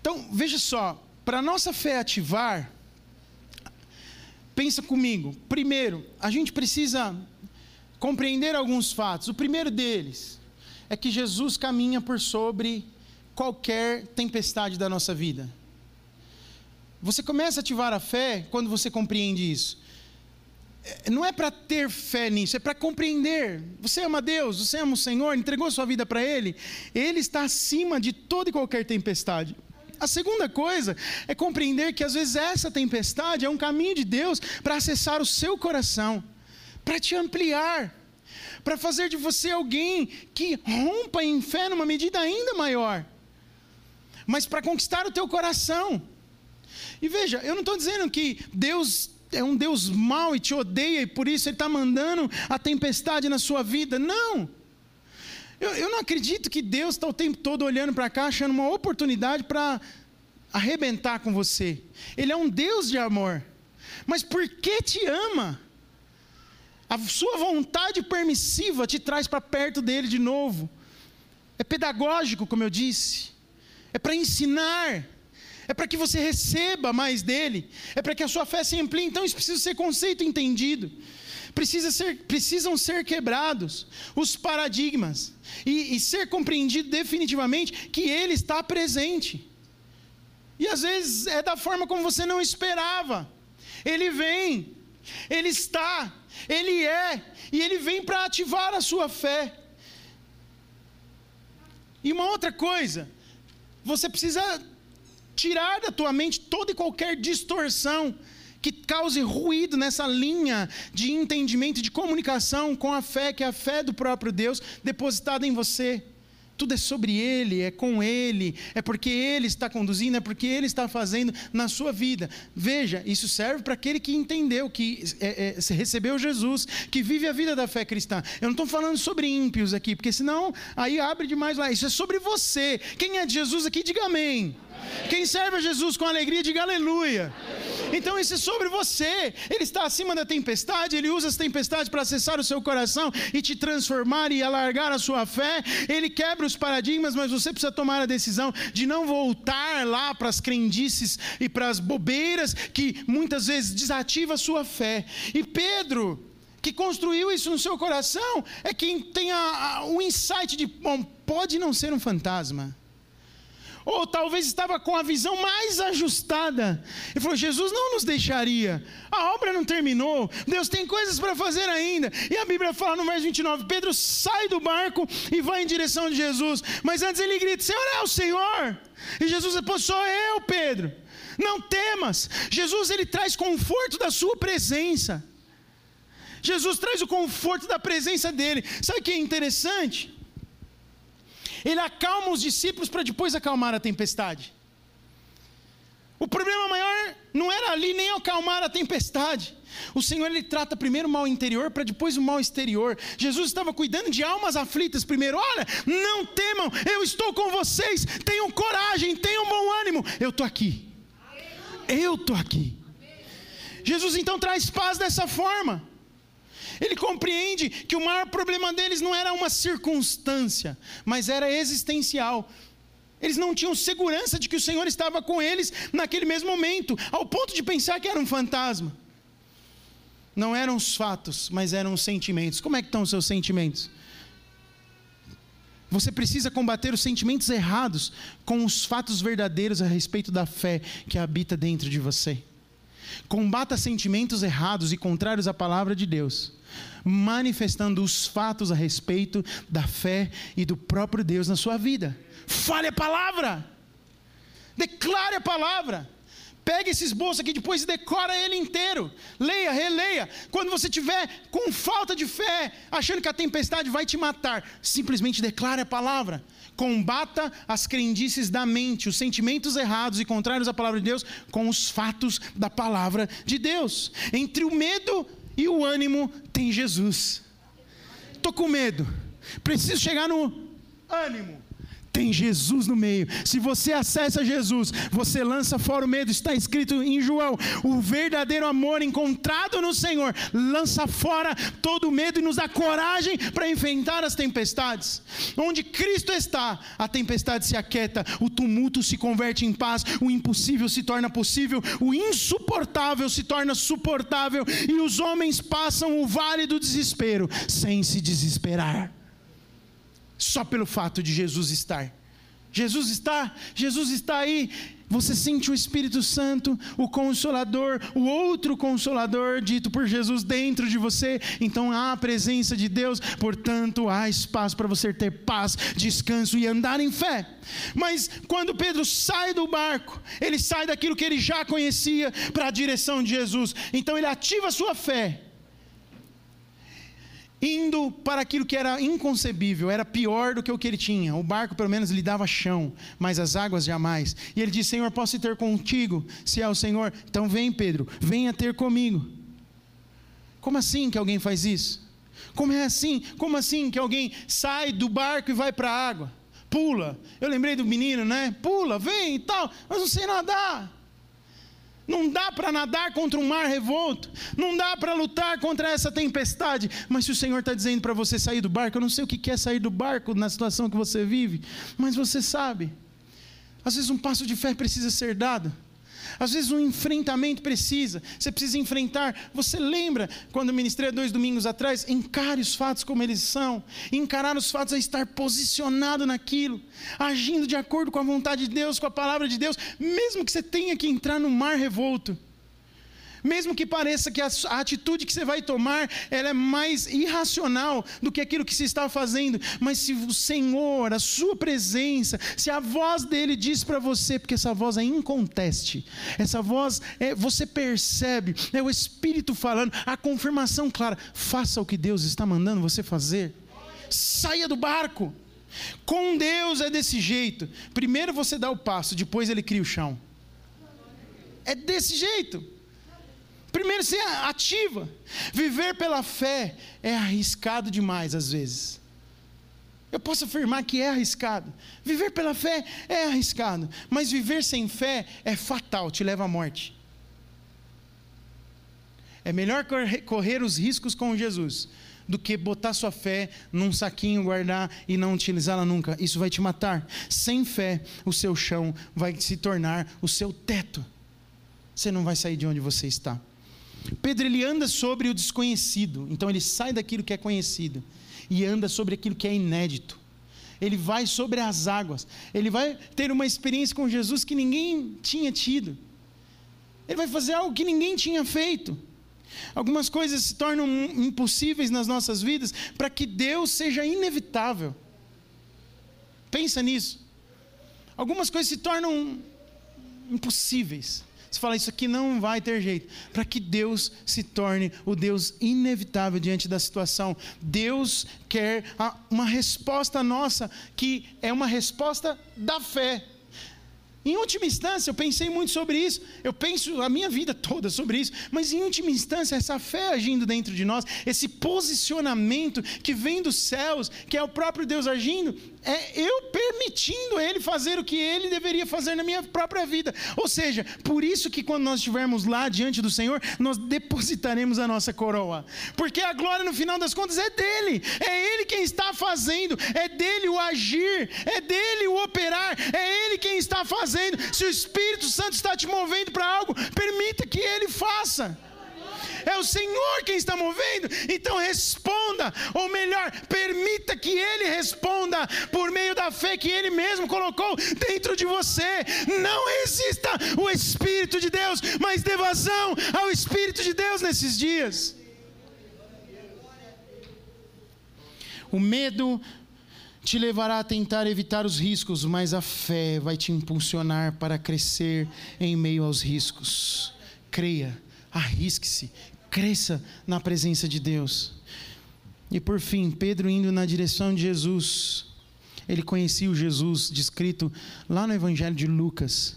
Então, veja só, para nossa fé ativar, pensa comigo. Primeiro, a gente precisa compreender alguns fatos. O primeiro deles é que Jesus caminha por sobre qualquer tempestade da nossa vida. Você começa a ativar a fé quando você compreende isso. É, não é para ter fé nisso, é para compreender. Você ama Deus, você ama o Senhor, entregou sua vida para Ele. Ele está acima de toda e qualquer tempestade. A segunda coisa é compreender que às vezes essa tempestade é um caminho de Deus para acessar o seu coração, para te ampliar, para fazer de você alguém que rompa em fé numa medida ainda maior, mas para conquistar o teu coração. E veja, eu não estou dizendo que Deus é um Deus mau e te odeia e por isso Ele está mandando a tempestade na sua vida. Não! Eu, eu não acredito que Deus está o tempo todo olhando para cá, achando uma oportunidade para arrebentar com você. Ele é um Deus de amor. Mas por que te ama? A sua vontade permissiva te traz para perto dele de novo. É pedagógico, como eu disse. É para ensinar. É para que você receba mais dele. É para que a sua fé se amplie. Então isso precisa ser conceito entendido precisa ser, precisam ser quebrados os paradigmas e, e ser compreendido definitivamente que Ele está presente. E às vezes é da forma como você não esperava. Ele vem, Ele está, Ele é, e Ele vem para ativar a sua fé. E uma outra coisa, Você precisa tirar da tua mente toda e qualquer distorção que cause ruído nessa linha de entendimento de comunicação com a fé, que é a fé do próprio Deus depositada em você tudo é sobre Ele, é com Ele, é porque Ele está conduzindo, é porque Ele está fazendo na sua vida. Veja, isso serve para aquele que entendeu, que é, é, recebeu Jesus, que vive a vida da fé cristã. Eu não estou falando sobre ímpios aqui, porque senão aí abre demais lá. Isso é sobre você. Quem é de Jesus aqui, diga amém. Quem serve a Jesus com alegria, diga aleluia. Então isso é sobre você. Ele está acima da tempestade, ele usa as tempestades para acessar o seu coração e te transformar e alargar a sua fé. Ele quebra os paradigmas, mas você precisa tomar a decisão de não voltar lá para as crendices e para as bobeiras que muitas vezes desativa a sua fé. E Pedro, que construiu isso no seu coração, é quem tem o insight de, bom, pode não ser um fantasma ou talvez estava com a visão mais ajustada. Ele falou: Jesus não nos deixaria, a obra não terminou, Deus tem coisas para fazer ainda. E a Bíblia fala no verso 29: Pedro sai do barco e vai em direção de Jesus, mas antes ele grita: Senhor é o Senhor. E Jesus depois: Sou eu, Pedro. Não temas. Jesus ele traz conforto da sua presença. Jesus traz o conforto da presença dele. Sabe o que é interessante? Ele acalma os discípulos para depois acalmar a tempestade. O problema maior não era ali nem acalmar a tempestade. O Senhor ele trata primeiro o mal interior para depois o mal exterior. Jesus estava cuidando de almas aflitas primeiro. Olha, não temam, eu estou com vocês. Tenham coragem, tenham bom ânimo. Eu estou aqui. Eu estou aqui. Jesus então traz paz dessa forma. Ele compreende que o maior problema deles não era uma circunstância, mas era existencial. Eles não tinham segurança de que o Senhor estava com eles naquele mesmo momento, ao ponto de pensar que era um fantasma. Não eram os fatos, mas eram os sentimentos. Como é que estão os seus sentimentos? Você precisa combater os sentimentos errados com os fatos verdadeiros a respeito da fé que habita dentro de você. Combata sentimentos errados e contrários à palavra de Deus manifestando os fatos a respeito da fé e do próprio Deus na sua vida. Fale a palavra, declare a palavra. Pegue esse esboço aqui depois e decora ele inteiro. Leia, releia. Quando você tiver com falta de fé, achando que a tempestade vai te matar, simplesmente declare a palavra. Combata as crendices da mente, os sentimentos errados e contrários à palavra de Deus, com os fatos da palavra de Deus. Entre o medo e o ânimo tem Jesus. Estou com medo. Preciso chegar no ânimo. Tem Jesus no meio. Se você acessa Jesus, você lança fora o medo. Está escrito em João: o verdadeiro amor encontrado no Senhor lança fora todo o medo e nos dá coragem para enfrentar as tempestades. Onde Cristo está, a tempestade se aquieta, o tumulto se converte em paz, o impossível se torna possível, o insuportável se torna suportável e os homens passam o vale do desespero sem se desesperar só pelo fato de Jesus estar. Jesus está, Jesus está aí. Você sente o Espírito Santo, o Consolador, o outro Consolador dito por Jesus dentro de você. Então há a presença de Deus, portanto há espaço para você ter paz, descanso e andar em fé. Mas quando Pedro sai do barco, ele sai daquilo que ele já conhecia para a direção de Jesus. Então ele ativa a sua fé indo para aquilo que era inconcebível, era pior do que o que ele tinha. O barco pelo menos lhe dava chão, mas as águas jamais. E ele disse: Senhor, posso ter contigo, se é o Senhor? Então vem, Pedro, venha ter comigo. Como assim que alguém faz isso? Como é assim? Como assim que alguém sai do barco e vai para a água? Pula. Eu lembrei do menino, né? Pula, vem e tal, mas não sei nadar. Não dá para nadar contra um mar revolto. Não dá para lutar contra essa tempestade. Mas se o Senhor está dizendo para você sair do barco, eu não sei o que é sair do barco na situação que você vive, mas você sabe. Às vezes um passo de fé precisa ser dado. Às vezes um enfrentamento precisa, você precisa enfrentar. Você lembra quando ministrei dois domingos atrás? Encare os fatos como eles são. Encarar os fatos é estar posicionado naquilo, agindo de acordo com a vontade de Deus, com a palavra de Deus, mesmo que você tenha que entrar no mar revolto. Mesmo que pareça que a, atitude que você vai tomar é mais irracional do que aquilo que se está fazendo, mas se o Senhor, a sua presença, se a voz dele diz para você, porque essa voz é inconteste, essa voz é, você percebe, é o Espírito falando, a confirmação clara, faça o que Deus está mandando você fazer, saia do barco. Com Deus é desse jeito. Primeiro você dá o passo, depois ele cria o chão. É desse jeito. Primeiro você ativa. Viver pela fé é arriscado demais às vezes. Eu posso afirmar que é arriscado. Viver pela fé é arriscado, mas viver sem fé é fatal, te leva à morte. É melhor correr os riscos com Jesus do que botar sua fé num saquinho, guardar e não utilizá-la nunca. Isso vai te matar. Sem fé, o seu chão vai se tornar o seu teto. Você não vai sair de onde você está. Pedro ele anda sobre o desconhecido, então ele sai daquilo que é conhecido e anda sobre aquilo que é inédito. Ele vai sobre as águas, ele vai ter uma experiência com Jesus que ninguém tinha tido. Ele vai fazer algo que ninguém tinha feito. Algumas coisas se tornam impossíveis nas nossas vidas para que Deus seja inevitável. Pensa nisso. Algumas coisas se tornam impossíveis você fala, isso aqui não vai ter jeito. Para que Deus se torne o Deus inevitável diante da situação. Deus quer uma resposta nossa, que é uma resposta da fé. Em última instância, eu pensei muito sobre isso, eu penso a minha vida toda sobre isso, mas em última instância, essa fé agindo dentro de nós, esse posicionamento que vem dos céus, que é o próprio Deus agindo, é eu permitindo Ele fazer o que Ele deveria fazer na minha própria vida. Ou seja, por isso que quando nós estivermos lá diante do Senhor, nós depositaremos a nossa coroa, porque a glória no final das contas é dele, é Ele quem está fazendo, é dele o agir, é dele o operar, é Ele quem está fazendo fazendo. Se o Espírito Santo está te movendo para algo, permita que ele faça. É o Senhor quem está movendo, então responda, ou melhor, permita que Ele responda por meio da fé que Ele mesmo colocou dentro de você. Não resista o Espírito de Deus, mas dê vazão ao Espírito de Deus nesses dias. O medo te levará a tentar evitar os riscos, mas a fé vai te impulsionar para crescer em meio aos riscos. Creia, arrisque-se, cresça na presença de Deus. E por fim, Pedro indo na direção de Jesus. Ele conhecia o Jesus descrito lá no Evangelho de Lucas.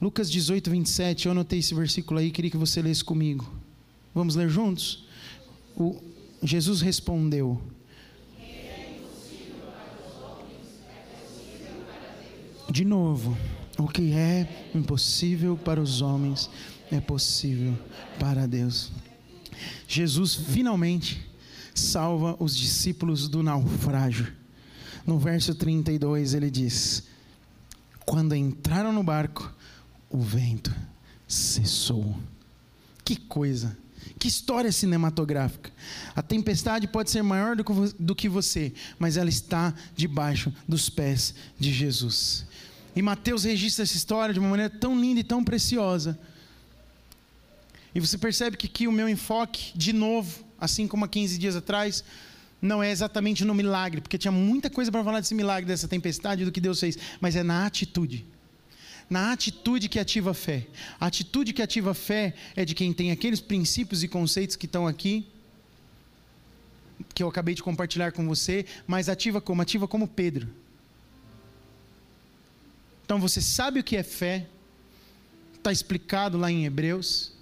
Lucas 18, 27. Eu anotei esse versículo aí, queria que você lesse comigo. Vamos ler juntos? O, Jesus respondeu: De novo, o que é impossível para os homens é possível para Deus. Jesus finalmente salva os discípulos do naufrágio. No verso 32 ele diz: Quando entraram no barco, o vento cessou. Que coisa! Que história cinematográfica. A tempestade pode ser maior do que você, mas ela está debaixo dos pés de Jesus. E Mateus registra essa história de uma maneira tão linda e tão preciosa. E você percebe que aqui o meu enfoque, de novo, assim como há 15 dias atrás, não é exatamente no milagre, porque tinha muita coisa para falar desse milagre, dessa tempestade, do que Deus fez, mas é na atitude. Na atitude que ativa a fé. A atitude que ativa a fé é de quem tem aqueles princípios e conceitos que estão aqui, que eu acabei de compartilhar com você, mas ativa como? Ativa como Pedro. Então você sabe o que é fé, está explicado lá em Hebreus,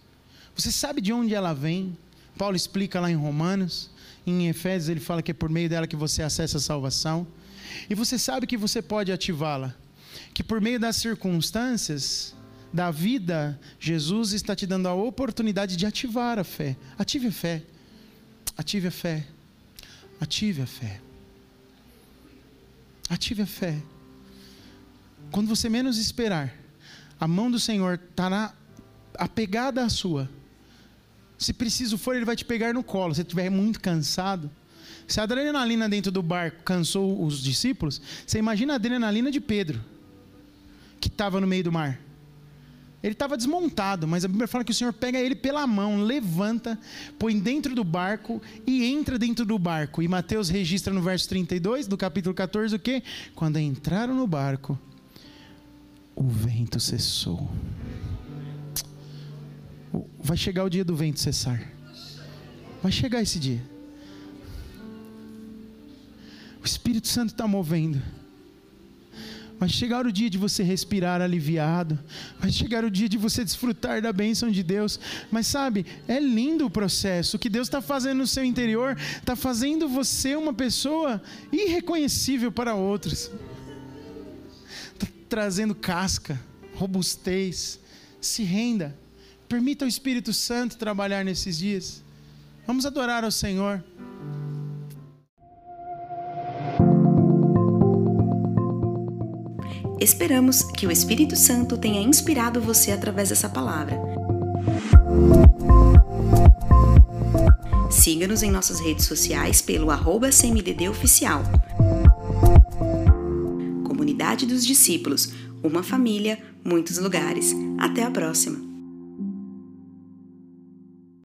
você sabe de onde ela vem, Paulo explica lá em Romanos, em Efésios ele fala que é por meio dela que você acessa a salvação, e você sabe que você pode ativá-la, que por meio das circunstâncias da vida, Jesus está te dando a oportunidade de ativar a fé. Ative a fé. Ative a fé. Ative a fé. Ative a fé. Quando você menos esperar, a mão do Senhor estará apegada à sua. Se preciso for, Ele vai te pegar no colo. Se estiver muito cansado. Se a adrenalina dentro do barco cansou os discípulos, você imagina a adrenalina de Pedro, que estava no meio do mar. Ele estava desmontado, mas a Bíblia fala que o Senhor pega ele pela mão, levanta, põe dentro do barco e entra dentro do barco. E Mateus registra no verso 32 do capítulo 14 o que? Quando entraram no barco, o vento cessou. Vai chegar o dia do vento cessar. Vai chegar esse dia. O Espírito Santo está movendo. Vai chegar o dia de você respirar aliviado. Vai chegar o dia de você desfrutar da bênção de Deus. Mas sabe, é lindo o processo. O que Deus está fazendo no seu interior está fazendo você uma pessoa irreconhecível para outros. Trazendo casca, robustez. Se renda. Permita o Espírito Santo trabalhar nesses dias. Vamos adorar ao Senhor. Esperamos que o Espírito Santo tenha inspirado você através dessa palavra. Siga-nos em nossas redes sociais pelo arroba. Comunidade dos Discípulos, uma família, muitos lugares. Até a próxima!